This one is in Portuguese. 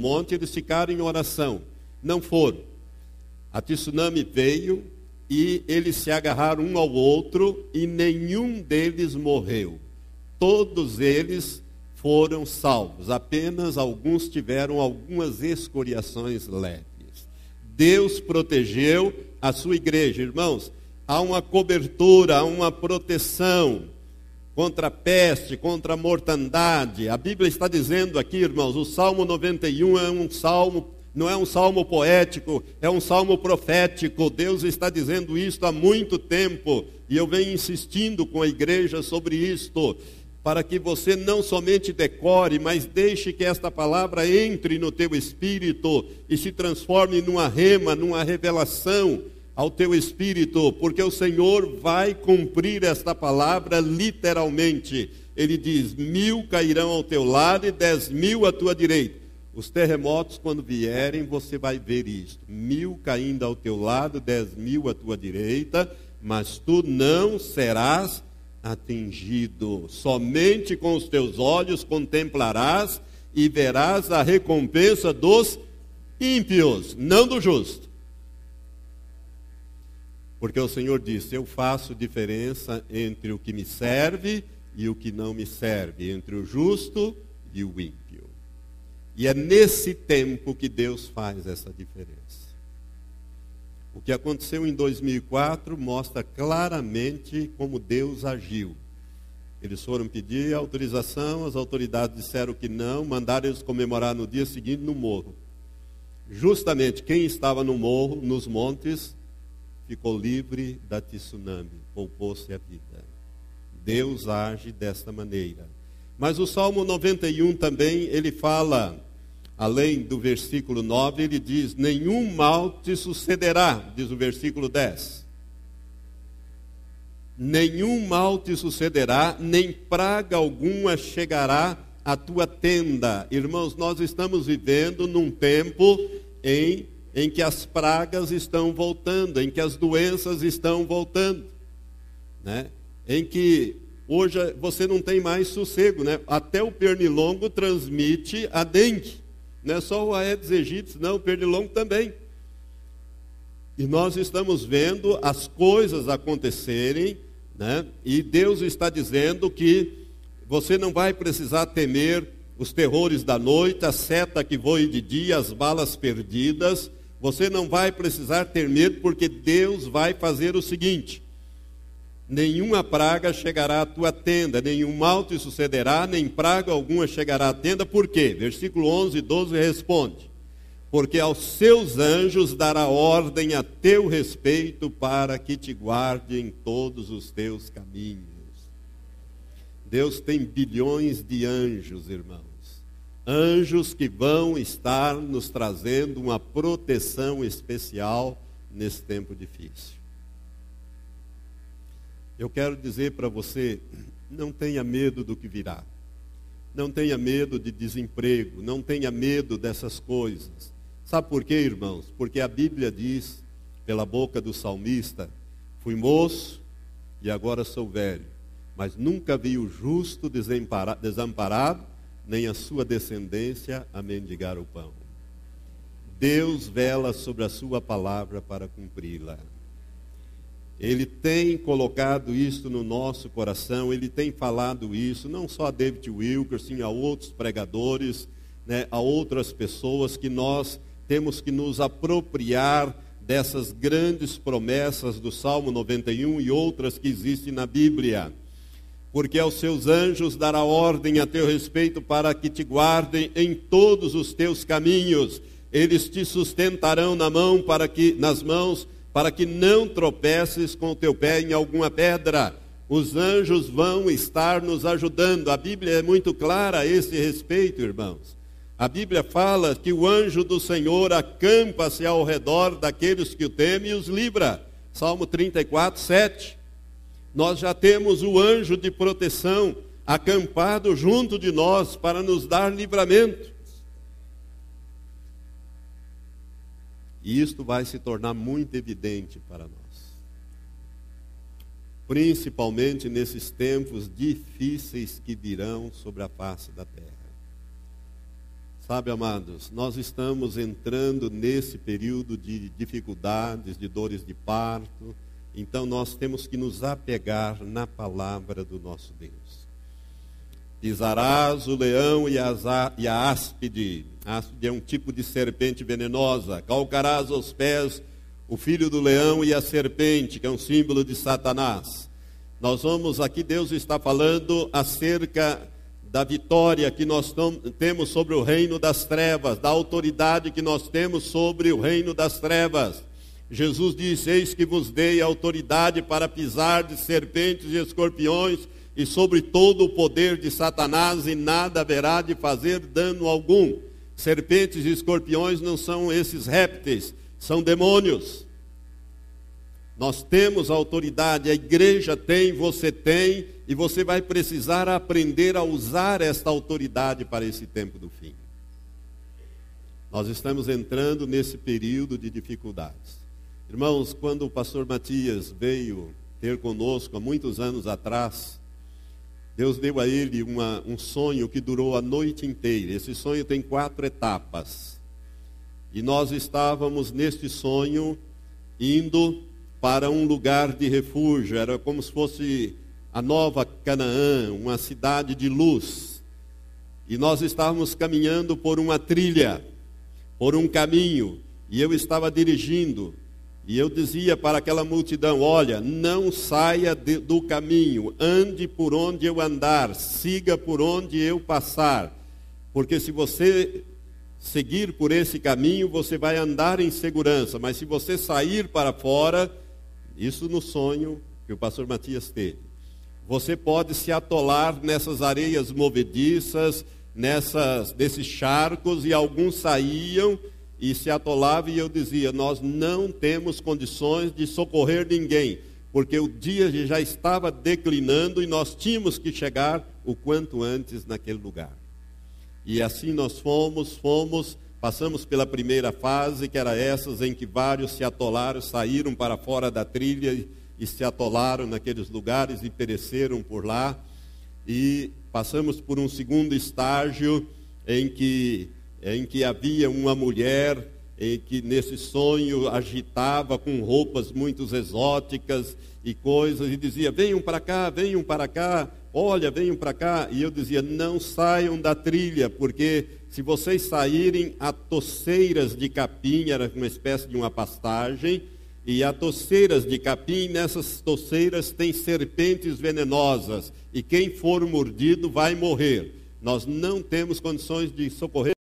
monte, eles ficaram em oração. Não foram. A tsunami veio e eles se agarraram um ao outro e nenhum deles morreu. Todos eles foram salvos. Apenas alguns tiveram algumas escoriações leves. Deus protegeu a sua igreja. Irmãos, há uma cobertura, há uma proteção contra a peste, contra a mortandade. A Bíblia está dizendo aqui, irmãos, o Salmo 91 é um salmo, não é um salmo poético, é um salmo profético. Deus está dizendo isto há muito tempo e eu venho insistindo com a igreja sobre isto para que você não somente decore, mas deixe que esta palavra entre no teu espírito e se transforme numa rema, numa revelação ao teu espírito, porque o Senhor vai cumprir esta palavra literalmente. Ele diz: mil cairão ao teu lado e dez mil à tua direita. Os terremotos, quando vierem, você vai ver isto: mil caindo ao teu lado, dez mil à tua direita, mas tu não serás atingido. Somente com os teus olhos contemplarás e verás a recompensa dos ímpios, não do justo. Porque o Senhor disse: Eu faço diferença entre o que me serve e o que não me serve, entre o justo e o ímpio. E é nesse tempo que Deus faz essa diferença. O que aconteceu em 2004 mostra claramente como Deus agiu. Eles foram pedir autorização, as autoridades disseram que não, mandaram eles comemorar no dia seguinte no morro. Justamente quem estava no morro, nos montes, ficou livre da tsunami, poupou-se a vida. Deus age desta maneira. Mas o Salmo 91 também, ele fala além do versículo 9, ele diz: Nenhum mal te sucederá, diz o versículo 10. Nenhum mal te sucederá, nem praga alguma chegará à tua tenda. Irmãos, nós estamos vivendo num tempo em, em que as pragas estão voltando, em que as doenças estão voltando, né? em que hoje você não tem mais sossego, né? até o pernilongo transmite a dengue. Não é só o Aedes aegypti, não, o pernilongo também. E nós estamos vendo as coisas acontecerem, né? e Deus está dizendo que você não vai precisar temer os terrores da noite, a seta que voe de dia, as balas perdidas. Você não vai precisar ter medo, porque Deus vai fazer o seguinte: nenhuma praga chegará à tua tenda, nenhum mal te sucederá, nem praga alguma chegará à tenda, por quê? Versículo 11 e 12 responde: Porque aos seus anjos dará ordem a teu respeito para que te guarde em todos os teus caminhos. Deus tem bilhões de anjos, irmãos. Anjos que vão estar nos trazendo uma proteção especial nesse tempo difícil. Eu quero dizer para você, não tenha medo do que virá. Não tenha medo de desemprego, não tenha medo dessas coisas. Sabe por quê, irmãos? Porque a Bíblia diz, pela boca do salmista, fui moço e agora sou velho, mas nunca vi o justo desamparado, nem a sua descendência a mendigar o pão. Deus vela sobre a sua palavra para cumpri-la. Ele tem colocado isso no nosso coração, ele tem falado isso, não só a David Wilkerson, a outros pregadores, né, a outras pessoas, que nós temos que nos apropriar dessas grandes promessas do Salmo 91 e outras que existem na Bíblia. Porque aos seus anjos dará ordem a teu respeito para que te guardem em todos os teus caminhos. Eles te sustentarão na mão para que nas mãos para que não tropeces com o teu pé em alguma pedra. Os anjos vão estar nos ajudando. A Bíblia é muito clara a esse respeito, irmãos. A Bíblia fala que o anjo do Senhor acampa-se ao redor daqueles que o temem e os livra. Salmo 34, 7. Nós já temos o anjo de proteção acampado junto de nós para nos dar livramento. E isto vai se tornar muito evidente para nós. Principalmente nesses tempos difíceis que virão sobre a face da terra. Sabe, amados, nós estamos entrando nesse período de dificuldades, de dores de parto, então nós temos que nos apegar na palavra do nosso Deus. Pisarás o leão e a áspide. A áspide é um tipo de serpente venenosa. Calcarás aos pés o filho do leão e a serpente, que é um símbolo de Satanás. Nós vamos aqui, Deus está falando acerca da vitória que nós temos sobre o reino das trevas, da autoridade que nós temos sobre o reino das trevas. Jesus disse: Eis que vos dei autoridade para pisar de serpentes e escorpiões e sobre todo o poder de Satanás, e nada haverá de fazer dano algum. Serpentes e escorpiões não são esses répteis, são demônios. Nós temos autoridade, a igreja tem, você tem, e você vai precisar aprender a usar esta autoridade para esse tempo do fim. Nós estamos entrando nesse período de dificuldades. Irmãos, quando o pastor Matias veio ter conosco há muitos anos atrás, Deus deu a ele uma, um sonho que durou a noite inteira. Esse sonho tem quatro etapas. E nós estávamos neste sonho indo para um lugar de refúgio. Era como se fosse a nova Canaã, uma cidade de luz. E nós estávamos caminhando por uma trilha, por um caminho, e eu estava dirigindo. E eu dizia para aquela multidão: Olha, não saia de, do caminho, ande por onde eu andar, siga por onde eu passar. Porque se você seguir por esse caminho, você vai andar em segurança. Mas se você sair para fora, isso no sonho que o pastor Matias teve, você pode se atolar nessas areias movediças, nessas, nesses charcos, e alguns saíam e se atolava e eu dizia: Nós não temos condições de socorrer ninguém, porque o dia já estava declinando e nós tínhamos que chegar o quanto antes naquele lugar. E assim nós fomos, fomos, passamos pela primeira fase, que era essas em que vários se atolaram, saíram para fora da trilha e, e se atolaram naqueles lugares e pereceram por lá. E passamos por um segundo estágio em que em que havia uma mulher em que nesse sonho agitava com roupas muito exóticas e coisas e dizia: "Venham para cá, venham para cá, olha, venham para cá". E eu dizia: "Não saiam da trilha, porque se vocês saírem a toceiras de capim, era uma espécie de uma pastagem, e há toceiras de capim, nessas toceiras tem serpentes venenosas, e quem for mordido vai morrer. Nós não temos condições de socorrer